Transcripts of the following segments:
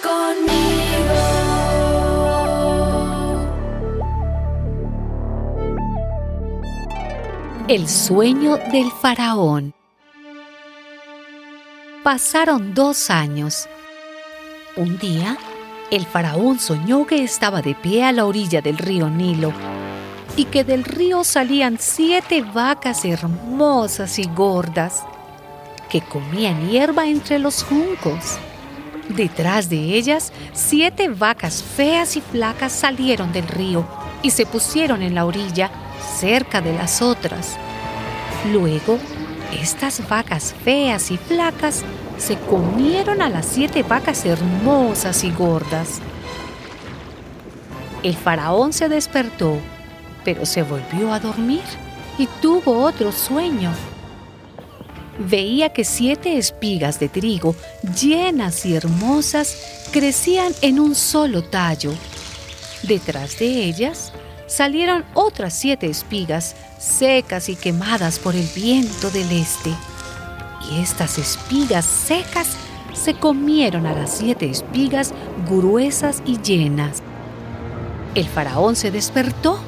conmigo. El sueño del faraón. Pasaron dos años. Un día, el faraón soñó que estaba de pie a la orilla del río Nilo y que del río salían siete vacas hermosas y gordas que comían hierba entre los juncos. Detrás de ellas, siete vacas feas y flacas salieron del río y se pusieron en la orilla cerca de las otras. Luego, estas vacas feas y flacas se comieron a las siete vacas hermosas y gordas. El faraón se despertó, pero se volvió a dormir y tuvo otro sueño. Veía que siete espigas de trigo llenas y hermosas crecían en un solo tallo. Detrás de ellas salieron otras siete espigas secas y quemadas por el viento del este. Y estas espigas secas se comieron a las siete espigas gruesas y llenas. El faraón se despertó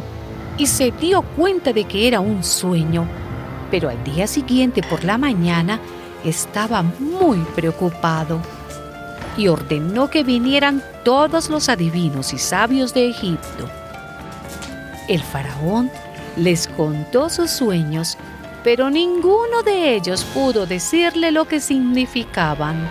y se dio cuenta de que era un sueño, pero al día siguiente por la mañana estaba muy preocupado y ordenó que vinieran todos los adivinos y sabios de Egipto. El faraón les contó sus sueños, pero ninguno de ellos pudo decirle lo que significaban.